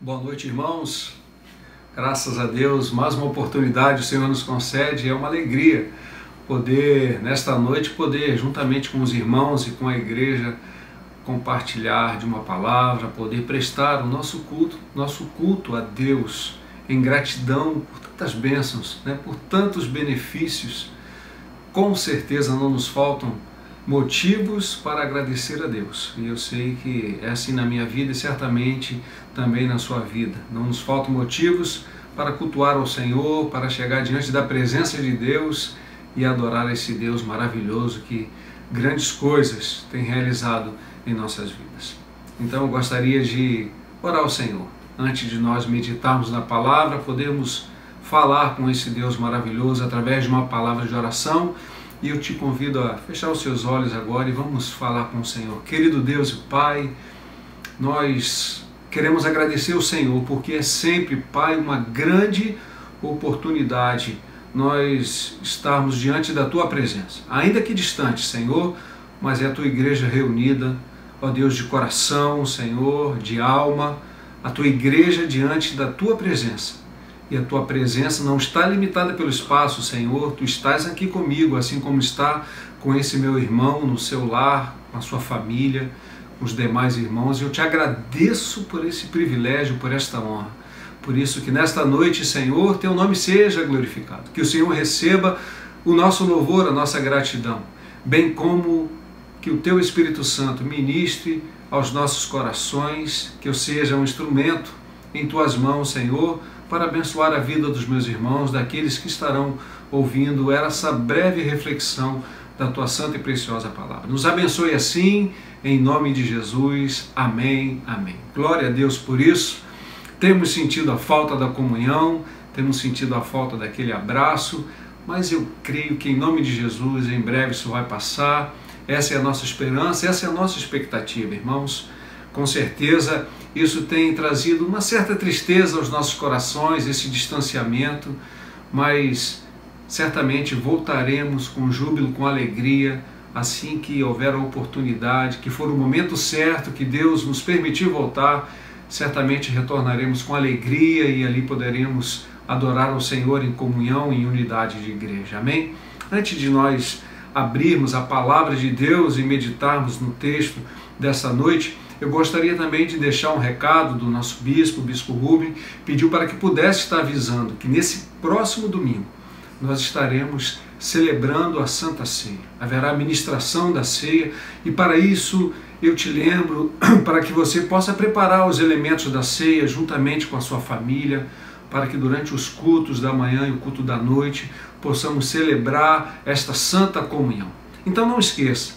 Boa noite, irmãos. Graças a Deus, mais uma oportunidade o Senhor nos concede. É uma alegria poder, nesta noite, poder, juntamente com os irmãos e com a igreja, compartilhar de uma palavra, poder prestar o nosso culto, nosso culto a Deus em gratidão por tantas bênçãos, né, por tantos benefícios. Com certeza não nos faltam motivos para agradecer a Deus. E eu sei que é assim na minha vida e certamente também na sua vida. Não nos faltam motivos para cultuar ao Senhor, para chegar diante da presença de Deus e adorar esse Deus maravilhoso que grandes coisas tem realizado em nossas vidas. Então eu gostaria de orar ao Senhor. Antes de nós meditarmos na palavra, podemos falar com esse Deus maravilhoso através de uma palavra de oração e eu te convido a fechar os seus olhos agora e vamos falar com o Senhor. Querido Deus e Pai, nós queremos agradecer ao Senhor porque é sempre, Pai, uma grande oportunidade nós estarmos diante da Tua presença. Ainda que distante, Senhor, mas é a Tua igreja reunida, ó Deus, de coração, Senhor, de alma, a Tua igreja diante da Tua presença e a tua presença não está limitada pelo espaço, Senhor. Tu estás aqui comigo, assim como está com esse meu irmão no seu lar, com a sua família, com os demais irmãos. E eu te agradeço por esse privilégio, por esta honra. Por isso que nesta noite, Senhor, teu nome seja glorificado. Que o Senhor receba o nosso louvor, a nossa gratidão, bem como que o teu Espírito Santo ministre aos nossos corações, que eu seja um instrumento em tuas mãos, Senhor para abençoar a vida dos meus irmãos, daqueles que estarão ouvindo essa breve reflexão da tua santa e preciosa palavra. Nos abençoe assim, em nome de Jesus. Amém. Amém. Glória a Deus por isso. Temos sentido a falta da comunhão, temos sentido a falta daquele abraço, mas eu creio que em nome de Jesus, em breve isso vai passar. Essa é a nossa esperança, essa é a nossa expectativa, irmãos. Com certeza isso tem trazido uma certa tristeza aos nossos corações, esse distanciamento, mas certamente voltaremos com júbilo, com alegria, assim que houver a oportunidade, que for o momento certo, que Deus nos permitir voltar, certamente retornaremos com alegria e ali poderemos adorar ao Senhor em comunhão, em unidade de igreja. Amém? Antes de nós abrirmos a palavra de Deus e meditarmos no texto dessa noite, eu gostaria também de deixar um recado do nosso bispo, o bispo Rubem, pediu para que pudesse estar avisando que nesse próximo domingo nós estaremos celebrando a Santa Ceia. Haverá ministração da ceia e para isso eu te lembro para que você possa preparar os elementos da ceia juntamente com a sua família, para que durante os cultos da manhã e o culto da noite possamos celebrar esta santa comunhão. Então não esqueça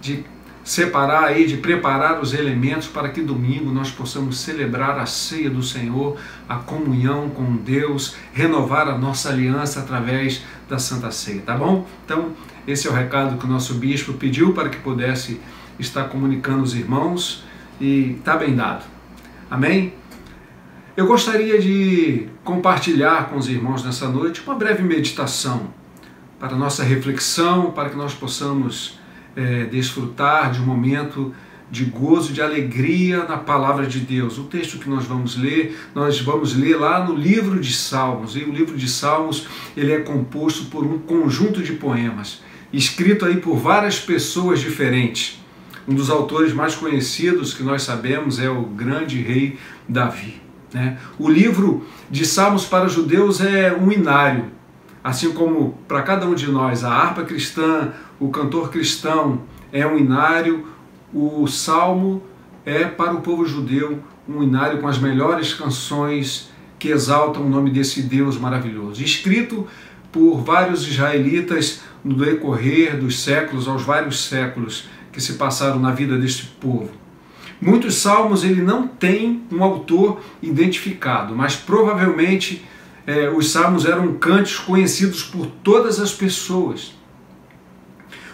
de separar aí, de preparar os elementos para que domingo nós possamos celebrar a ceia do Senhor, a comunhão com Deus, renovar a nossa aliança através da Santa Ceia, tá bom? Então, esse é o recado que o nosso bispo pediu para que pudesse estar comunicando os irmãos e tá bem dado. Amém? Eu gostaria de compartilhar com os irmãos nessa noite uma breve meditação para nossa reflexão, para que nós possamos é, desfrutar de um momento de gozo, de alegria na palavra de Deus. O texto que nós vamos ler, nós vamos ler lá no livro de Salmos. E o livro de Salmos, ele é composto por um conjunto de poemas, escrito aí por várias pessoas diferentes. Um dos autores mais conhecidos que nós sabemos é o grande rei Davi. Né? O livro de Salmos para os judeus é um inário, assim como para cada um de nós a harpa cristã, o cantor cristão é um inário, o salmo é para o povo judeu um inário com as melhores canções que exaltam o nome desse Deus maravilhoso. Escrito por vários israelitas no decorrer dos séculos, aos vários séculos que se passaram na vida deste povo. Muitos salmos ele não tem um autor identificado, mas provavelmente é, os salmos eram cantos conhecidos por todas as pessoas.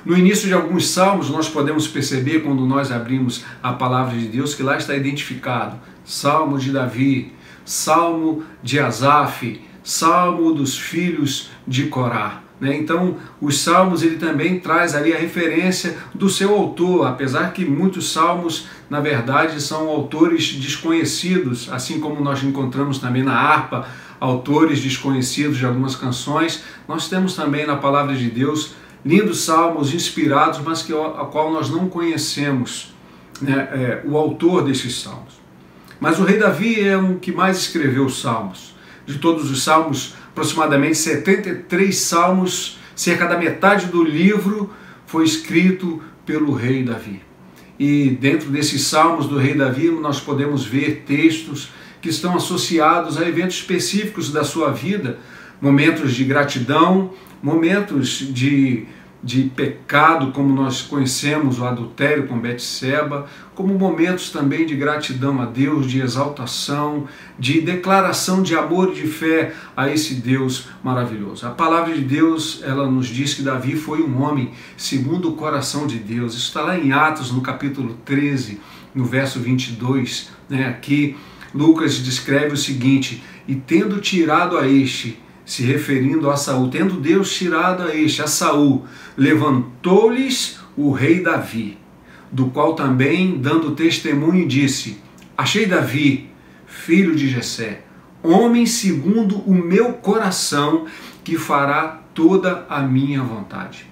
No início de alguns salmos, nós podemos perceber, quando nós abrimos a palavra de Deus, que lá está identificado Salmo de Davi, Salmo de Asaf, Salmo dos filhos de Corá. Né? Então, os salmos ele também traz ali a referência do seu autor, apesar que muitos salmos, na verdade, são autores desconhecidos, assim como nós encontramos também na harpa autores desconhecidos de algumas canções, nós temos também na palavra de Deus lindos salmos inspirados, mas que a qual nós não conhecemos né, é, o autor desses salmos. Mas o rei Davi é um que mais escreveu os salmos. De todos os salmos, aproximadamente 73 salmos, cerca da metade do livro foi escrito pelo rei Davi. E dentro desses salmos do rei Davi, nós podemos ver textos que estão associados a eventos específicos da sua vida, momentos de gratidão, momentos de de pecado, como nós conhecemos o adultério com Betseba, como momentos também de gratidão a Deus, de exaltação, de declaração de amor e de fé a esse Deus maravilhoso. A palavra de Deus, ela nos diz que Davi foi um homem segundo o coração de Deus. Isso está lá em Atos, no capítulo 13, no verso 22, né? Aqui Lucas descreve o seguinte: "E tendo tirado a este se referindo a Saul, tendo Deus tirado a este, a Saul, levantou-lhes o rei Davi, do qual também, dando testemunho, disse: Achei Davi, filho de Jessé, homem segundo o meu coração, que fará toda a minha vontade.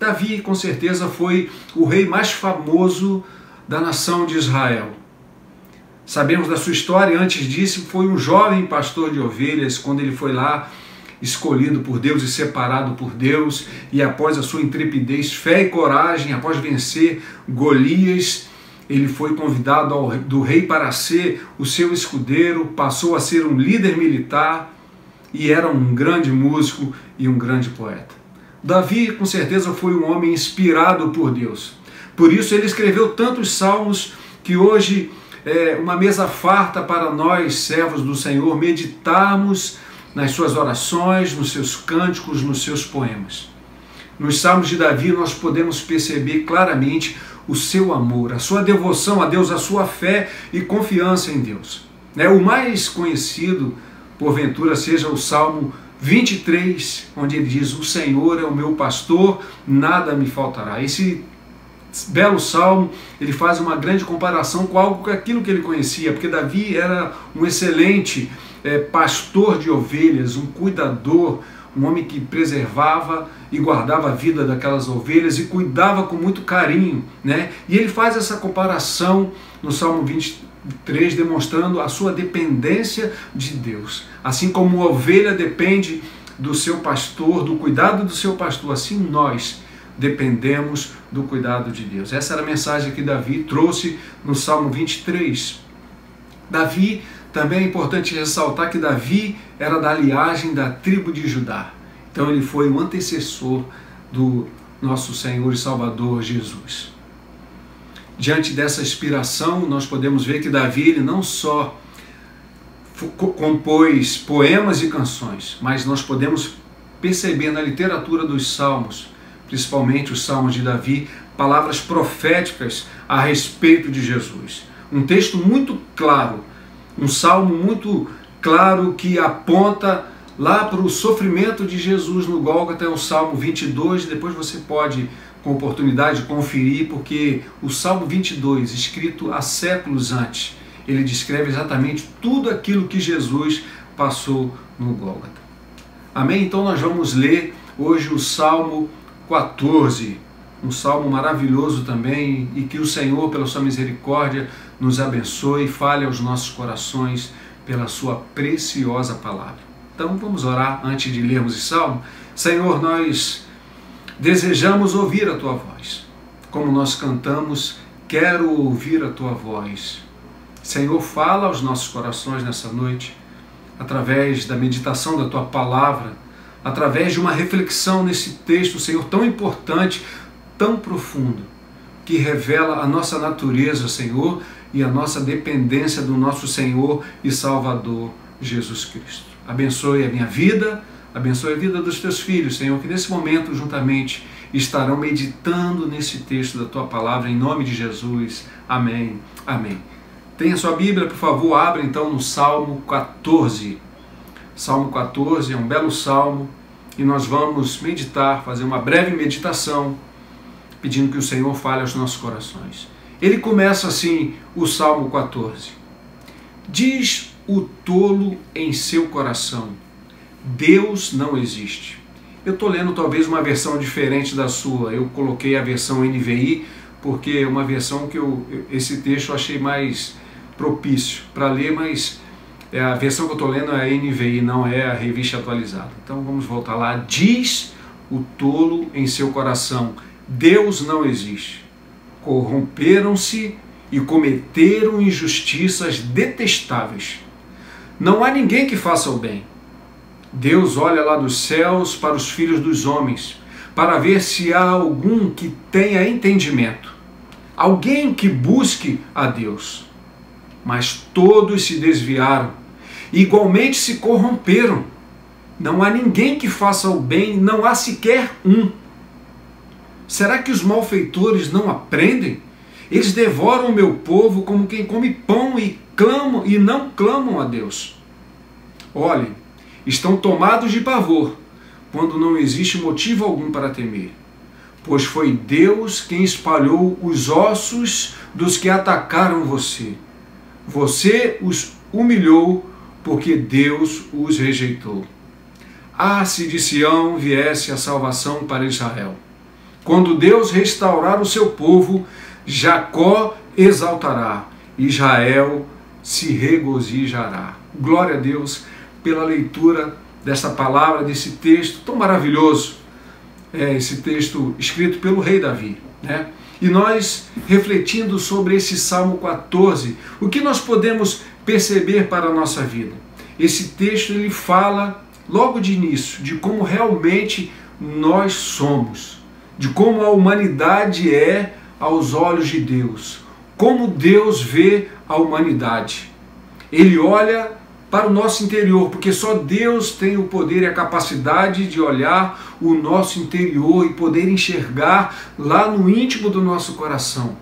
Davi, com certeza, foi o rei mais famoso da nação de Israel. Sabemos da sua história, antes disso, foi um jovem pastor de ovelhas, quando ele foi lá escolhido por Deus e separado por Deus, e após a sua intrepidez, fé e coragem, após vencer Golias, ele foi convidado ao, do rei para ser o seu escudeiro, passou a ser um líder militar e era um grande músico e um grande poeta. Davi, com certeza, foi um homem inspirado por Deus. Por isso, ele escreveu tantos salmos que hoje é uma mesa farta para nós, servos do Senhor, meditarmos nas suas orações, nos seus cânticos, nos seus poemas. Nos Salmos de Davi nós podemos perceber claramente o seu amor, a sua devoção a Deus, a sua fé e confiança em Deus. Né? O mais conhecido, porventura, seja o Salmo 23, onde ele diz: O Senhor é o meu pastor, nada me faltará. Esse belo salmo, ele faz uma grande comparação com algo com aquilo que ele conhecia, porque Davi era um excelente é, pastor de ovelhas, um cuidador, um homem que preservava e guardava a vida daquelas ovelhas e cuidava com muito carinho, né? E ele faz essa comparação no Salmo 23, demonstrando a sua dependência de Deus. Assim como a ovelha depende do seu pastor, do cuidado do seu pastor, assim nós dependemos do cuidado de Deus. Essa era a mensagem que Davi trouxe no Salmo 23. Davi também é importante ressaltar que Davi era da linhagem da tribo de Judá. Então ele foi o antecessor do nosso Senhor e Salvador Jesus. Diante dessa inspiração, nós podemos ver que Davi ele não só compôs poemas e canções, mas nós podemos perceber na literatura dos salmos, principalmente os salmos de Davi, palavras proféticas a respeito de Jesus. Um texto muito claro um salmo muito claro que aponta lá para o sofrimento de Jesus no Gólgota, é o Salmo 22, depois você pode, com oportunidade, conferir, porque o Salmo 22, escrito há séculos antes, ele descreve exatamente tudo aquilo que Jesus passou no Gólgota. Amém? Então nós vamos ler hoje o Salmo 14, um salmo maravilhoso também, e que o Senhor, pela sua misericórdia, nos abençoe fale aos nossos corações pela sua preciosa palavra. Então vamos orar antes de lermos esse salmo. Senhor, nós desejamos ouvir a tua voz. Como nós cantamos, quero ouvir a tua voz. Senhor, fala aos nossos corações nessa noite, através da meditação da tua palavra, através de uma reflexão nesse texto, Senhor, tão importante tão profundo que revela a nossa natureza, Senhor, e a nossa dependência do nosso Senhor e Salvador Jesus Cristo. Abençoe a minha vida, abençoe a vida dos teus filhos, Senhor, que nesse momento juntamente estarão meditando nesse texto da tua palavra, em nome de Jesus. Amém. Amém. Tenha sua Bíblia, por favor, abra então no Salmo 14. Salmo 14 é um belo salmo e nós vamos meditar, fazer uma breve meditação, pedindo que o Senhor fale aos nossos corações. Ele começa assim o Salmo 14. Diz o tolo em seu coração: Deus não existe. Eu estou lendo talvez uma versão diferente da sua. Eu coloquei a versão NVI porque é uma versão que eu, esse texto eu achei mais propício para ler, mas é a versão que eu estou lendo é a NVI, não é a revista atualizada. Então vamos voltar lá. Diz o tolo em seu coração: Deus não existe. Corromperam-se e cometeram injustiças detestáveis. Não há ninguém que faça o bem. Deus olha lá dos céus para os filhos dos homens, para ver se há algum que tenha entendimento, alguém que busque a Deus. Mas todos se desviaram igualmente se corromperam. Não há ninguém que faça o bem, não há sequer um. Será que os malfeitores não aprendem? Eles devoram o meu povo como quem come pão e clamam e não clamam a Deus. Olhem, estão tomados de pavor quando não existe motivo algum para temer, pois foi Deus quem espalhou os ossos dos que atacaram você. Você os humilhou porque Deus os rejeitou. Ah, se de Sião viesse a salvação para Israel. Quando Deus restaurar o seu povo, Jacó exaltará, Israel se regozijará. Glória a Deus pela leitura dessa palavra, desse texto tão maravilhoso. É esse texto escrito pelo rei Davi, né? E nós refletindo sobre esse Salmo 14, o que nós podemos perceber para a nossa vida. Esse texto ele fala logo de início de como realmente nós somos, de como a humanidade é aos olhos de Deus, como Deus vê a humanidade. Ele olha para o nosso interior, porque só Deus tem o poder e a capacidade de olhar o nosso interior e poder enxergar lá no íntimo do nosso coração.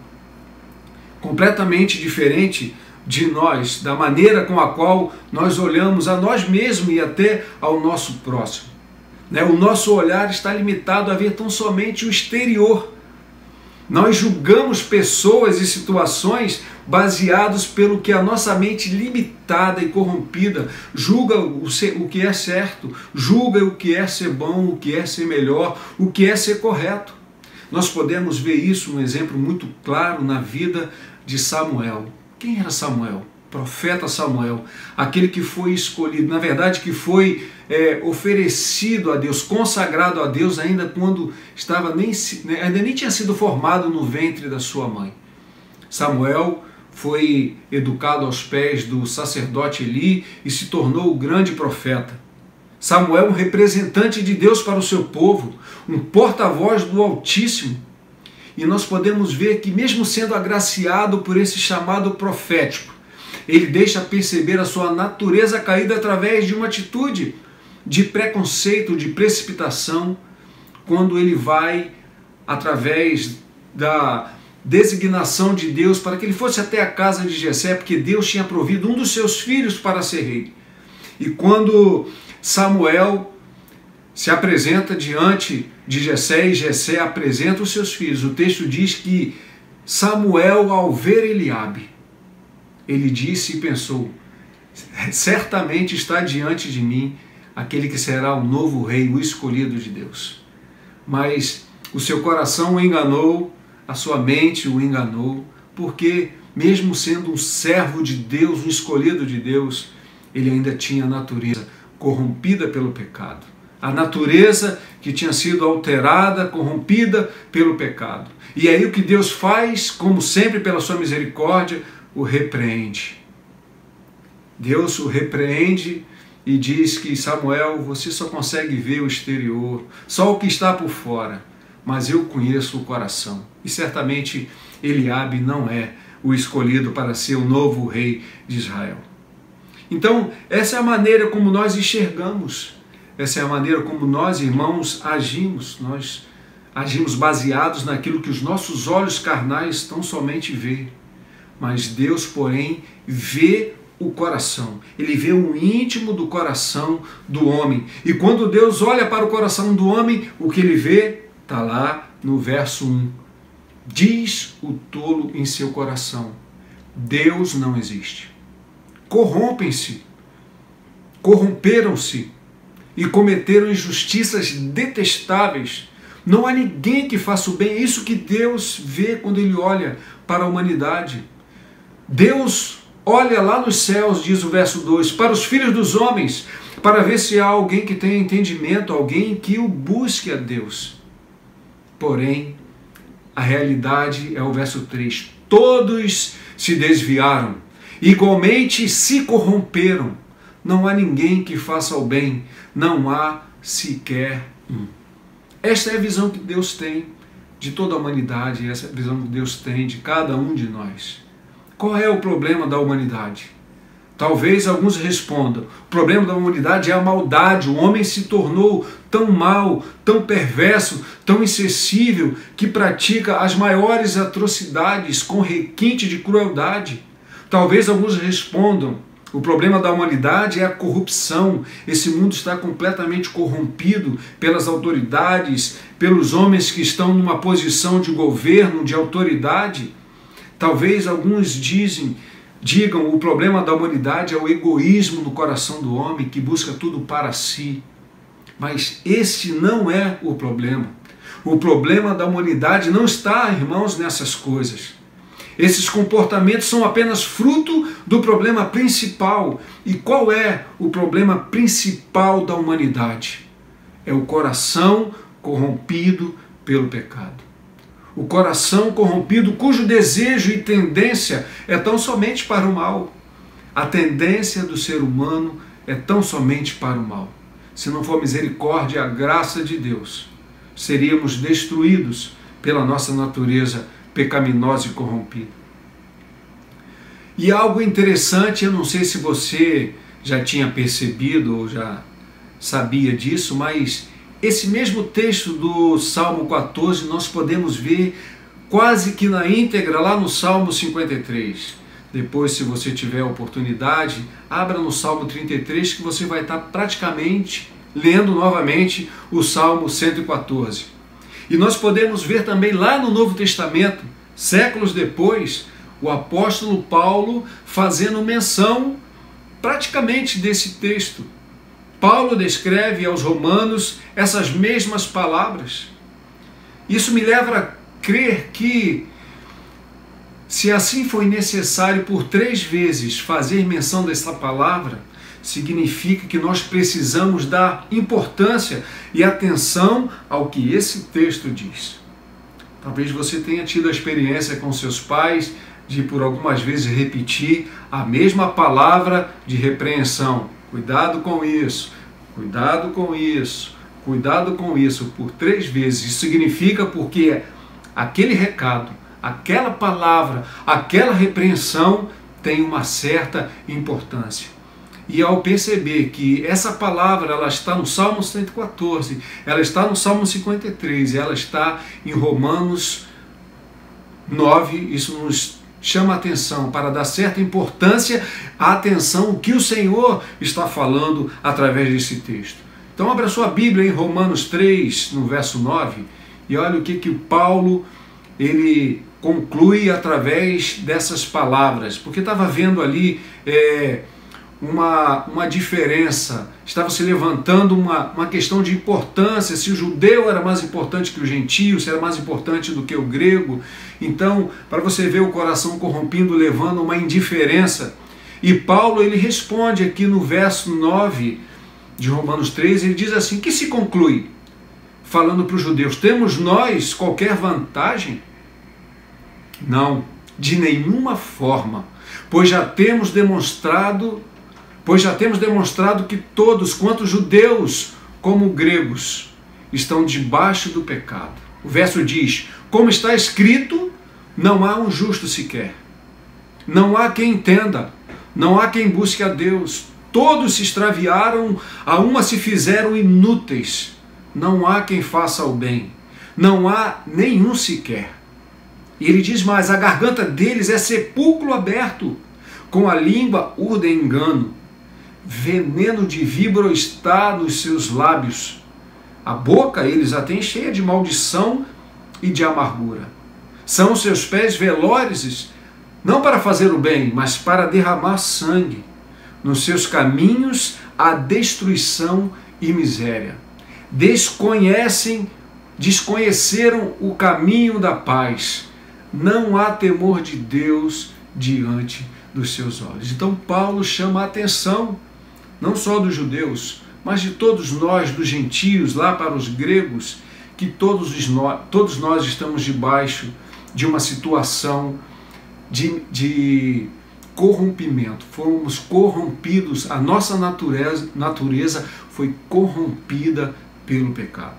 Completamente diferente de nós, da maneira com a qual nós olhamos a nós mesmos e até ao nosso próximo. Né? O nosso olhar está limitado a ver tão somente o exterior. Nós julgamos pessoas e situações baseados pelo que a nossa mente limitada e corrompida julga o, que é certo, julga o que é ser bom, o que é ser melhor, o que é ser correto. Nós podemos ver isso, um exemplo muito claro na vida de Samuel. Quem era Samuel? Profeta Samuel, aquele que foi escolhido, na verdade, que foi é, oferecido a Deus, consagrado a Deus, ainda quando estava nem, né, ainda nem tinha sido formado no ventre da sua mãe. Samuel foi educado aos pés do sacerdote Eli e se tornou o grande profeta. Samuel, um representante de Deus para o seu povo, um porta-voz do Altíssimo e nós podemos ver que, mesmo sendo agraciado por esse chamado profético, ele deixa perceber a sua natureza caída através de uma atitude de preconceito, de precipitação, quando ele vai através da designação de Deus para que ele fosse até a casa de Jessé, porque Deus tinha provido um dos seus filhos para ser rei. E quando Samuel se apresenta diante de Jessé e Jessé apresenta os seus filhos. O texto diz que Samuel, ao ver Eliabe, ele disse e pensou: certamente está diante de mim aquele que será o novo rei, o escolhido de Deus. Mas o seu coração o enganou, a sua mente o enganou, porque, mesmo sendo um servo de Deus, um escolhido de Deus, ele ainda tinha a natureza corrompida pelo pecado a natureza que tinha sido alterada, corrompida pelo pecado. E aí o que Deus faz, como sempre pela sua misericórdia, o repreende. Deus o repreende e diz que Samuel, você só consegue ver o exterior, só o que está por fora, mas eu conheço o coração. E certamente Eliabe não é o escolhido para ser o novo rei de Israel. Então, essa é a maneira como nós enxergamos essa é a maneira como nós, irmãos, agimos. Nós agimos baseados naquilo que os nossos olhos carnais tão somente vê. Mas Deus, porém, vê o coração, ele vê o íntimo do coração do homem. E quando Deus olha para o coração do homem, o que ele vê está lá no verso 1. Diz o tolo em seu coração: Deus não existe. Corrompem-se, corromperam-se e cometeram injustiças detestáveis. Não há ninguém que faça o bem. É isso que Deus vê quando ele olha para a humanidade. Deus olha lá nos céus, diz o verso 2, para os filhos dos homens, para ver se há alguém que tenha entendimento, alguém que o busque a Deus. Porém, a realidade é o verso 3. Todos se desviaram, igualmente se corromperam. Não há ninguém que faça o bem, não há sequer um. Esta é a visão que Deus tem de toda a humanidade, essa é a visão que Deus tem de cada um de nós. Qual é o problema da humanidade? Talvez alguns respondam: o problema da humanidade é a maldade. O homem se tornou tão mau, tão perverso, tão insensível, que pratica as maiores atrocidades com requinte de crueldade. Talvez alguns respondam: o problema da humanidade é a corrupção. Esse mundo está completamente corrompido pelas autoridades, pelos homens que estão numa posição de governo, de autoridade. Talvez alguns dizem, digam, o problema da humanidade é o egoísmo no coração do homem que busca tudo para si. Mas esse não é o problema. O problema da humanidade não está, irmãos, nessas coisas. Esses comportamentos são apenas fruto do problema principal. E qual é o problema principal da humanidade? É o coração corrompido pelo pecado o coração corrompido, cujo desejo e tendência é tão somente para o mal. A tendência do ser humano é tão somente para o mal. Se não for misericórdia e a graça de Deus, seríamos destruídos pela nossa natureza pecaminosa e corrompida. E algo interessante, eu não sei se você já tinha percebido ou já sabia disso, mas esse mesmo texto do Salmo 14 nós podemos ver quase que na íntegra lá no Salmo 53. Depois, se você tiver oportunidade, abra no Salmo 33 que você vai estar praticamente lendo novamente o Salmo 114. E nós podemos ver também lá no Novo Testamento, séculos depois, o apóstolo Paulo fazendo menção praticamente desse texto Paulo descreve aos romanos essas mesmas palavras. Isso me leva a crer que, se assim foi necessário por três vezes fazer menção dessa palavra, significa que nós precisamos dar importância e atenção ao que esse texto diz. Talvez você tenha tido a experiência com seus pais de por algumas vezes repetir a mesma palavra de repreensão Cuidado com isso, cuidado com isso, cuidado com isso por três vezes. Isso significa porque aquele recado, aquela palavra, aquela repreensão tem uma certa importância. E ao perceber que essa palavra ela está no Salmo 114, ela está no Salmo 53, ela está em Romanos 9, isso nos chama atenção, para dar certa importância à atenção que o Senhor está falando através desse texto. Então abra sua Bíblia em Romanos 3, no verso 9, e olha o que que Paulo ele conclui através dessas palavras, porque estava vendo ali é, uma, uma diferença, estava se levantando uma, uma questão de importância, se o judeu era mais importante que o gentio, se era mais importante do que o grego. Então, para você ver o coração corrompido, levando uma indiferença. E Paulo ele responde aqui no verso 9 de Romanos 3, ele diz assim: que se conclui? Falando para os judeus, temos nós qualquer vantagem? Não, de nenhuma forma, pois já temos demonstrado Pois já temos demonstrado que todos, quanto judeus como gregos, estão debaixo do pecado. O verso diz: Como está escrito, não há um justo sequer. Não há quem entenda, não há quem busque a Deus. Todos se extraviaram, a uma se fizeram inúteis. Não há quem faça o bem. Não há nenhum sequer. E ele diz mais: a garganta deles é sepulcro aberto com a língua urdem engano, veneno de víbora está nos seus lábios. A boca eles a têm cheia de maldição e de amargura. São seus pés velozes, não para fazer o bem, mas para derramar sangue. Nos seus caminhos há destruição e miséria. Desconhecem, desconheceram o caminho da paz. Não há temor de Deus diante dos seus olhos. Então Paulo chama a atenção não só dos judeus, mas de todos nós, dos gentios, lá para os gregos, que todos, nós, todos nós estamos debaixo de uma situação de, de corrompimento. Fomos corrompidos, a nossa natureza, natureza foi corrompida pelo pecado.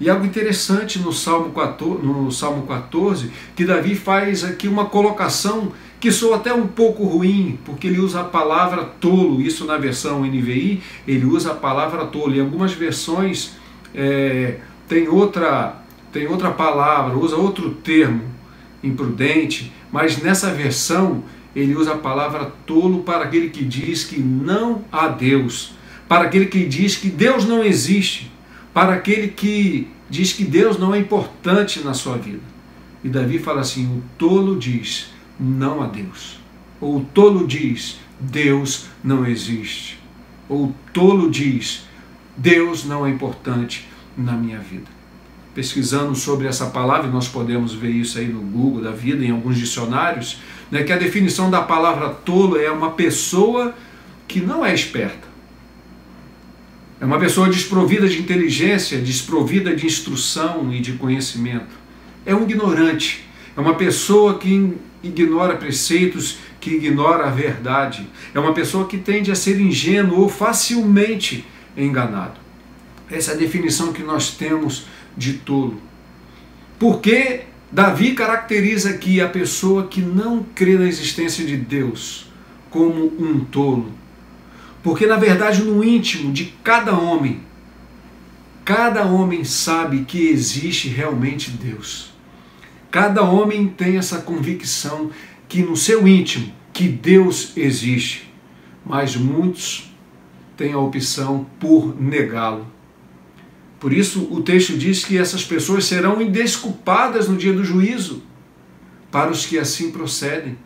E algo interessante no Salmo 14, no Salmo 14, que Davi faz aqui uma colocação que soa até um pouco ruim, porque ele usa a palavra tolo, isso na versão NVI, ele usa a palavra tolo. Em algumas versões é, tem, outra, tem outra palavra, usa outro termo, imprudente, mas nessa versão ele usa a palavra tolo para aquele que diz que não há Deus, para aquele que diz que Deus não existe, para aquele que diz que Deus não é importante na sua vida. E Davi fala assim: o tolo diz não há Deus. Ou o tolo diz, Deus não existe. Ou o tolo diz, Deus não é importante na minha vida. Pesquisando sobre essa palavra, nós podemos ver isso aí no Google da vida, em alguns dicionários, né, que a definição da palavra tolo é uma pessoa que não é esperta. É uma pessoa desprovida de inteligência, desprovida de instrução e de conhecimento. É um ignorante. É uma pessoa que ignora preceitos, que ignora a verdade. É uma pessoa que tende a ser ingênuo ou facilmente enganado. Essa é a definição que nós temos de tolo. Porque Davi caracteriza aqui a pessoa que não crê na existência de Deus como um tolo. Porque, na verdade, no íntimo de cada homem, cada homem sabe que existe realmente Deus. Cada homem tem essa convicção que no seu íntimo que Deus existe, mas muitos têm a opção por negá-lo. Por isso o texto diz que essas pessoas serão indesculpadas no dia do juízo para os que assim procedem.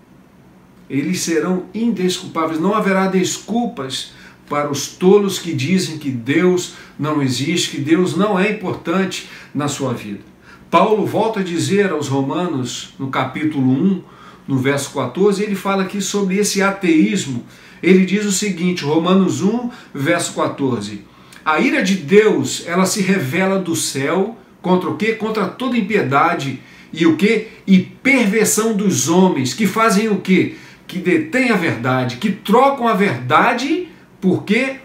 Eles serão indesculpáveis, não haverá desculpas para os tolos que dizem que Deus não existe, que Deus não é importante na sua vida. Paulo volta a dizer aos Romanos, no capítulo 1, no verso 14, ele fala aqui sobre esse ateísmo. Ele diz o seguinte, Romanos 1, verso 14: A ira de Deus, ela se revela do céu contra o quê? Contra toda impiedade e o quê? E perversão dos homens, que fazem o quê? Que detêm a verdade, que trocam a verdade, por quê?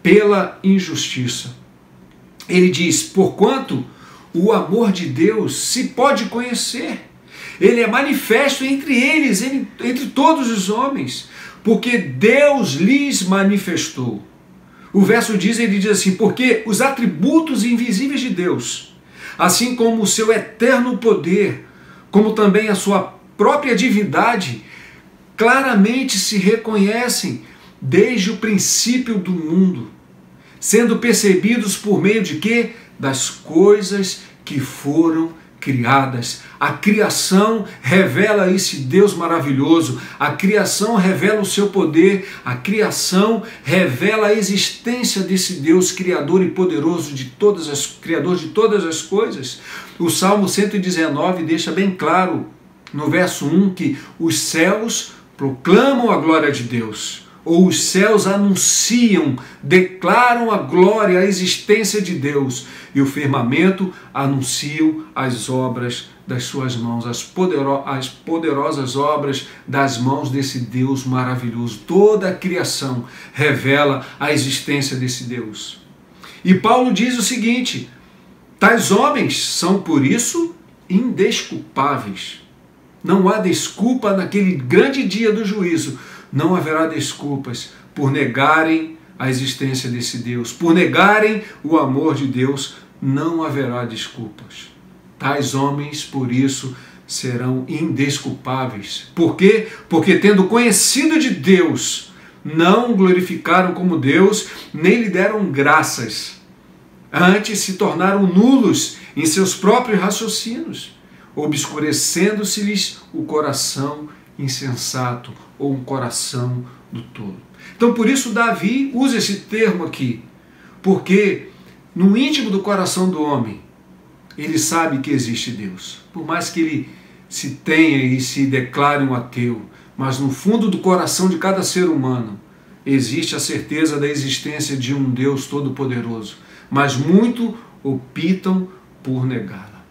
Pela injustiça. Ele diz: "Porquanto o amor de Deus se pode conhecer. Ele é manifesto entre eles, entre todos os homens, porque Deus lhes manifestou. O verso diz, ele diz assim, porque os atributos invisíveis de Deus, assim como o seu eterno poder, como também a sua própria divindade, claramente se reconhecem desde o princípio do mundo, sendo percebidos por meio de quê? Das coisas que foram criadas. A criação revela esse Deus maravilhoso, a criação revela o seu poder, a criação revela a existência desse Deus criador e poderoso de todas as criador de todas as coisas. O Salmo 119 deixa bem claro no verso 1 que os céus proclamam a glória de Deus ou os céus anunciam, declaram a glória, a existência de Deus, e o firmamento anunciam as obras das suas mãos, as, as poderosas obras das mãos desse Deus maravilhoso. Toda a criação revela a existência desse Deus. E Paulo diz o seguinte: tais homens são por isso indesculpáveis. Não há desculpa naquele grande dia do juízo não haverá desculpas por negarem a existência desse Deus, por negarem o amor de Deus, não haverá desculpas. Tais homens, por isso, serão indesculpáveis. Por quê? Porque tendo conhecido de Deus, não glorificaram como Deus, nem lhe deram graças. Antes se tornaram nulos em seus próprios raciocínios, obscurecendo-se-lhes o coração insensato ou um coração do tolo. Então, por isso, Davi usa esse termo aqui, porque no íntimo do coração do homem, ele sabe que existe Deus. Por mais que ele se tenha e se declare um ateu, mas no fundo do coração de cada ser humano existe a certeza da existência de um Deus todo-poderoso, mas muito optam por negá-la.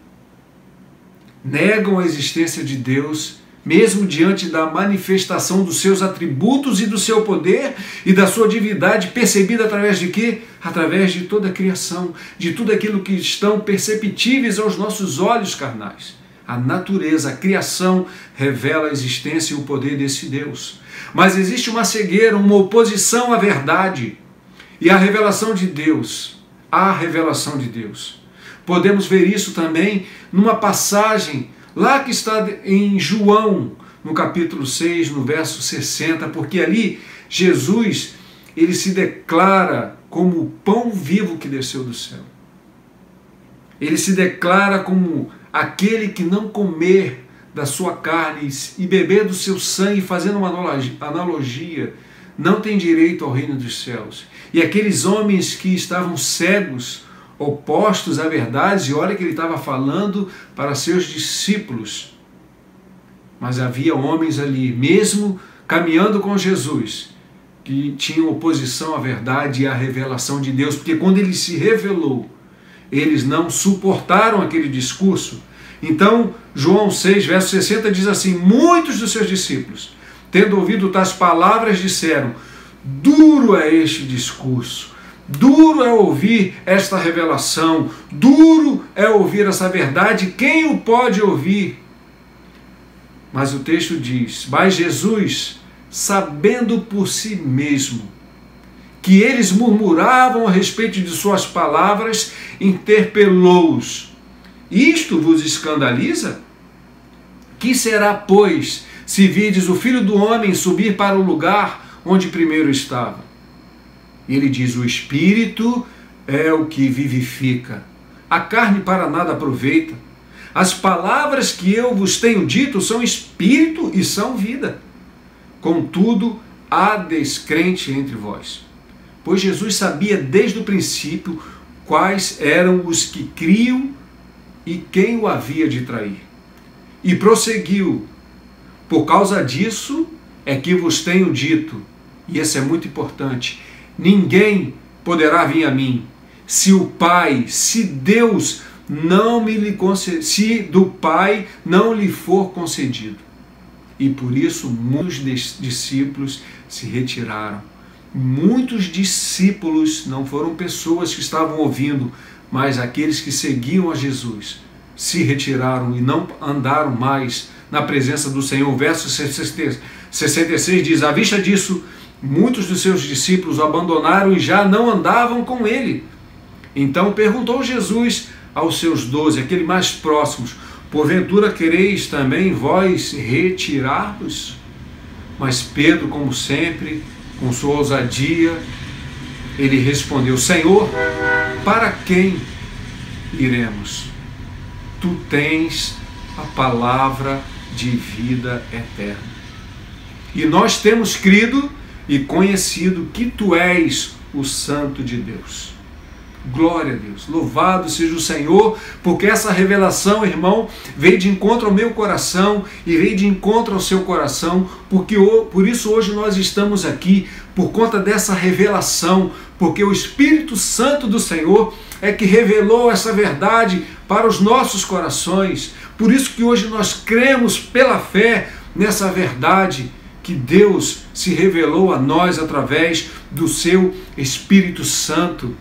Negam a existência de Deus mesmo diante da manifestação dos seus atributos e do seu poder e da sua divindade percebida através de quê? Através de toda a criação, de tudo aquilo que estão perceptíveis aos nossos olhos carnais. A natureza, a criação revela a existência e o poder desse Deus. Mas existe uma cegueira, uma oposição à verdade e à revelação de Deus. A revelação de Deus. Podemos ver isso também numa passagem Lá que está em João, no capítulo 6, no verso 60, porque ali Jesus ele se declara como o pão vivo que desceu do céu. Ele se declara como aquele que não comer da sua carne e beber do seu sangue, fazendo uma analogia, não tem direito ao reino dos céus. E aqueles homens que estavam cegos opostos à verdade, e olha que ele estava falando para seus discípulos. Mas havia homens ali, mesmo caminhando com Jesus, que tinham oposição à verdade e à revelação de Deus, porque quando ele se revelou, eles não suportaram aquele discurso. Então, João 6, verso 60 diz assim: Muitos dos seus discípulos, tendo ouvido tais palavras, disseram: Duro é este discurso Duro é ouvir esta revelação, duro é ouvir essa verdade, quem o pode ouvir? Mas o texto diz: Mas Jesus, sabendo por si mesmo que eles murmuravam a respeito de suas palavras, interpelou-os: Isto vos escandaliza? Que será, pois, se vides o filho do homem subir para o lugar onde primeiro estava? Ele diz: o espírito é o que vivifica, a carne para nada aproveita. As palavras que eu vos tenho dito são espírito e são vida. Contudo, há descrente entre vós. Pois Jesus sabia desde o princípio quais eram os que criam e quem o havia de trair. E prosseguiu: Por causa disso é que vos tenho dito, e isso é muito importante, Ninguém poderá vir a mim se o Pai, se Deus não me lhe se do Pai não lhe for concedido. E por isso muitos discípulos se retiraram. Muitos discípulos não foram pessoas que estavam ouvindo, mas aqueles que seguiam a Jesus se retiraram e não andaram mais na presença do Senhor. Verso 66 diz: À vista disso, Muitos dos seus discípulos o abandonaram e já não andavam com ele. Então perguntou Jesus aos seus doze, aqueles mais próximos: Porventura quereis também vós retirar-vos? Mas Pedro, como sempre, com sua ousadia, ele respondeu: Senhor, para quem iremos? Tu tens a palavra de vida eterna. E nós temos crido e conhecido que tu és o Santo de Deus. Glória a Deus, louvado seja o Senhor, porque essa revelação, irmão, veio de encontro ao meu coração e veio de encontro ao seu coração, porque por isso hoje nós estamos aqui, por conta dessa revelação, porque o Espírito Santo do Senhor é que revelou essa verdade para os nossos corações. Por isso que hoje nós cremos pela fé nessa verdade que Deus se revelou a nós através do seu Espírito Santo.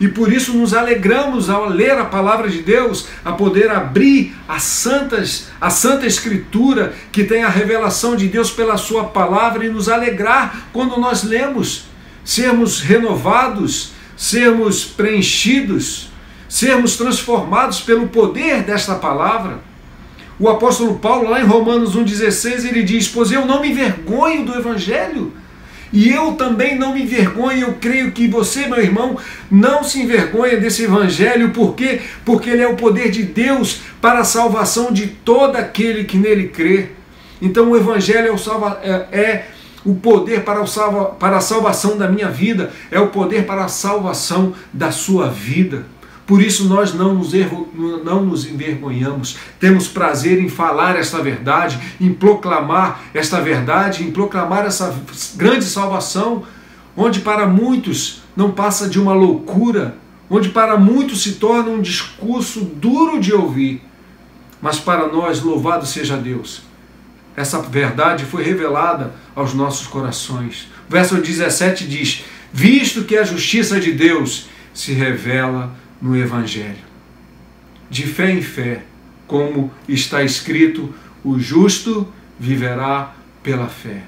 E por isso nos alegramos ao ler a palavra de Deus, a poder abrir as santas, a Santa Escritura, que tem a revelação de Deus pela sua palavra e nos alegrar quando nós lemos, sermos renovados, sermos preenchidos, sermos transformados pelo poder desta palavra. O apóstolo Paulo, lá em Romanos 1,16, ele diz: Pois eu não me envergonho do Evangelho. E eu também não me envergonho, eu creio que você, meu irmão, não se envergonha desse evangelho, por quê? Porque ele é o poder de Deus para a salvação de todo aquele que nele crê. Então o evangelho é o, salva, é, é o poder para, o salva, para a salvação da minha vida, é o poder para a salvação da sua vida. Por isso nós não nos, erro, não nos envergonhamos, temos prazer em falar esta verdade, em proclamar esta verdade, em proclamar essa grande salvação, onde para muitos não passa de uma loucura, onde para muitos se torna um discurso duro de ouvir, mas para nós, louvado seja Deus, essa verdade foi revelada aos nossos corações. O verso 17 diz: Visto que a justiça de Deus se revela no Evangelho. De fé em fé, como está escrito, o justo viverá pela fé.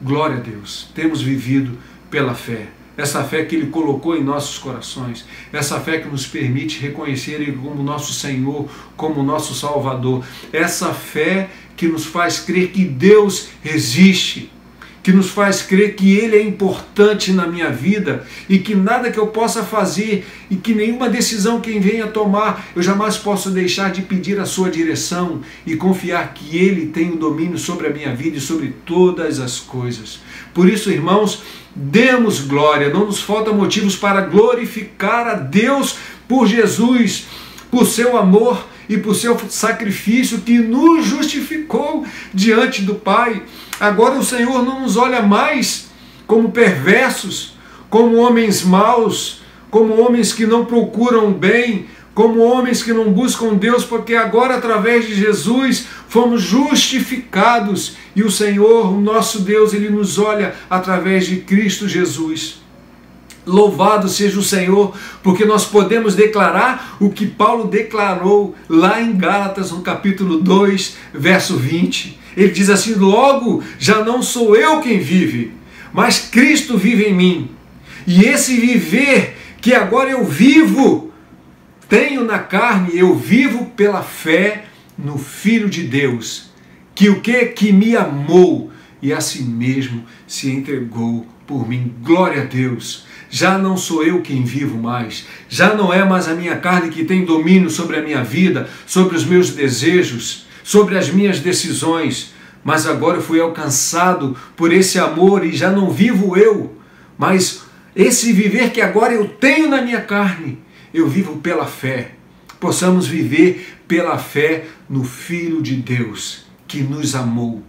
Glória a Deus, temos vivido pela fé. Essa fé que Ele colocou em nossos corações, essa fé que nos permite reconhecer Ele como nosso Senhor, como nosso Salvador, essa fé que nos faz crer que Deus existe, que nos faz crer que Ele é importante na minha vida e que nada que eu possa fazer e que nenhuma decisão que venha tomar eu jamais posso deixar de pedir a Sua direção e confiar que Ele tem o domínio sobre a minha vida e sobre todas as coisas. Por isso, irmãos, demos glória, não nos falta motivos para glorificar a Deus por Jesus, por seu amor e por seu sacrifício que nos justificou diante do Pai. Agora o Senhor não nos olha mais como perversos, como homens maus, como homens que não procuram bem, como homens que não buscam Deus, porque agora através de Jesus fomos justificados e o Senhor, o nosso Deus, ele nos olha através de Cristo Jesus. Louvado seja o Senhor, porque nós podemos declarar o que Paulo declarou lá em Gálatas, no capítulo 2, verso 20. Ele diz assim: Logo, já não sou eu quem vive, mas Cristo vive em mim. E esse viver que agora eu vivo, tenho na carne, eu vivo pela fé no Filho de Deus, que o que? Que me amou e a si mesmo se entregou por mim. Glória a Deus. Já não sou eu quem vivo mais, já não é mais a minha carne que tem domínio sobre a minha vida, sobre os meus desejos, sobre as minhas decisões, mas agora eu fui alcançado por esse amor e já não vivo eu, mas esse viver que agora eu tenho na minha carne, eu vivo pela fé. Possamos viver pela fé no Filho de Deus que nos amou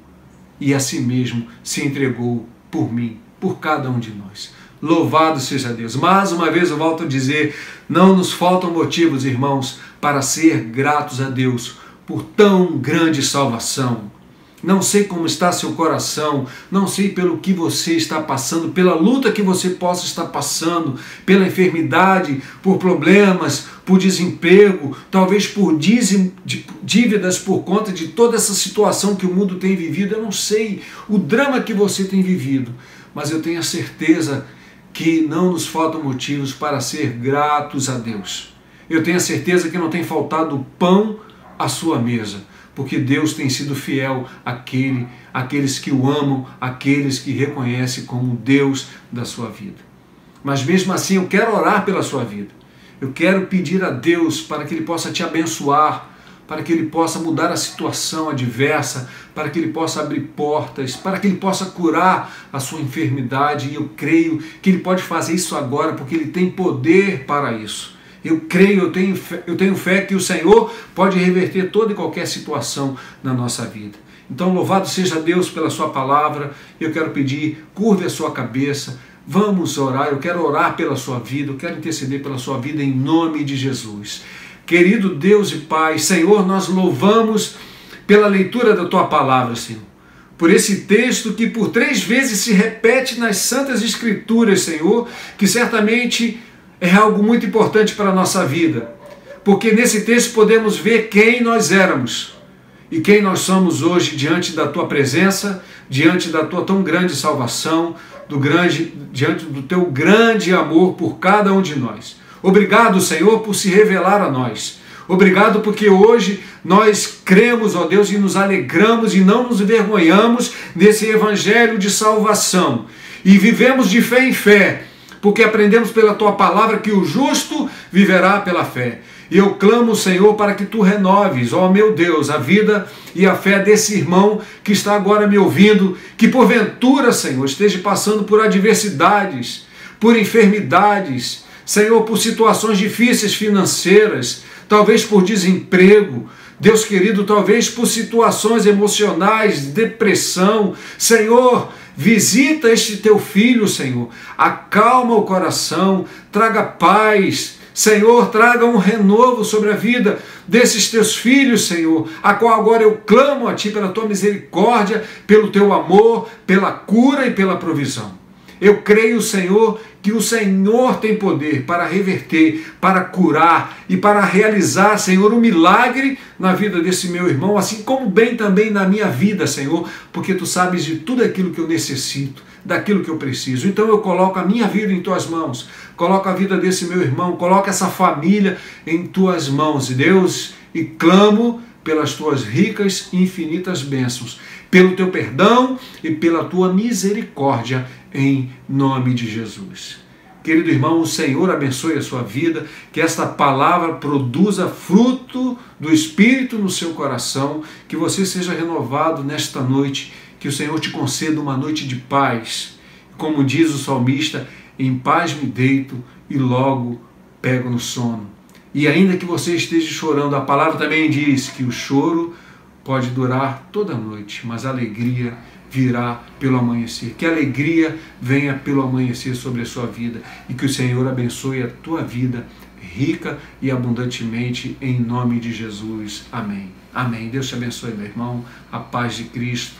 e a si mesmo se entregou por mim, por cada um de nós. Louvado seja Deus. Mais uma vez eu volto a dizer: não nos faltam motivos, irmãos, para ser gratos a Deus por tão grande salvação. Não sei como está seu coração, não sei pelo que você está passando, pela luta que você possa estar passando, pela enfermidade, por problemas, por desemprego, talvez por dívidas por conta de toda essa situação que o mundo tem vivido. Eu não sei o drama que você tem vivido, mas eu tenho a certeza que não nos faltam motivos para ser gratos a Deus. Eu tenho a certeza que não tem faltado pão à sua mesa, porque Deus tem sido fiel àquele, àqueles que o amam, àqueles que reconhecem como Deus da sua vida. Mas mesmo assim, eu quero orar pela sua vida. Eu quero pedir a Deus para que Ele possa te abençoar, para que Ele possa mudar a situação adversa, para que Ele possa abrir portas, para que Ele possa curar a sua enfermidade. E eu creio que Ele pode fazer isso agora, porque Ele tem poder para isso. Eu creio, eu tenho, fé, eu tenho fé que o Senhor pode reverter toda e qualquer situação na nossa vida. Então, louvado seja Deus pela Sua palavra. Eu quero pedir, curve a sua cabeça. Vamos orar. Eu quero orar pela sua vida. Eu quero interceder pela sua vida em nome de Jesus. Querido Deus e Pai, Senhor, nós louvamos pela leitura da tua palavra, Senhor. Por esse texto que por três vezes se repete nas Santas Escrituras, Senhor, que certamente é algo muito importante para a nossa vida. Porque nesse texto podemos ver quem nós éramos e quem nós somos hoje diante da tua presença, diante da tua tão grande salvação, do grande, diante do teu grande amor por cada um de nós. Obrigado, Senhor, por se revelar a nós. Obrigado porque hoje nós cremos, ó Deus, e nos alegramos e não nos envergonhamos nesse evangelho de salvação. E vivemos de fé em fé, porque aprendemos pela tua palavra que o justo viverá pela fé. E eu clamo, Senhor, para que tu renoves, ó meu Deus, a vida e a fé desse irmão que está agora me ouvindo, que porventura, Senhor, esteja passando por adversidades, por enfermidades, Senhor, por situações difíceis financeiras, talvez por desemprego, Deus querido, talvez por situações emocionais, depressão. Senhor, visita este teu filho, Senhor. Acalma o coração, traga paz, Senhor, traga um renovo sobre a vida desses teus filhos, Senhor, a qual agora eu clamo a Ti pela Tua misericórdia, pelo Teu amor, pela cura e pela provisão. Eu creio, Senhor, que o Senhor tem poder para reverter, para curar e para realizar, Senhor, um milagre na vida desse meu irmão, assim como bem também na minha vida, Senhor, porque Tu sabes de tudo aquilo que eu necessito daquilo que eu preciso. Então eu coloco a minha vida em tuas mãos, coloco a vida desse meu irmão, coloco essa família em tuas mãos, Deus, e clamo pelas tuas ricas e infinitas bênçãos, pelo teu perdão e pela tua misericórdia, em nome de Jesus. Querido irmão, o Senhor abençoe a sua vida, que esta palavra produza fruto do Espírito no seu coração, que você seja renovado nesta noite que o Senhor te conceda uma noite de paz. Como diz o salmista, em paz me deito e logo pego no sono. E ainda que você esteja chorando, a palavra também diz que o choro pode durar toda a noite, mas a alegria virá pelo amanhecer. Que a alegria venha pelo amanhecer sobre a sua vida e que o Senhor abençoe a tua vida rica e abundantemente em nome de Jesus. Amém. Amém. Deus te abençoe, meu irmão. A paz de Cristo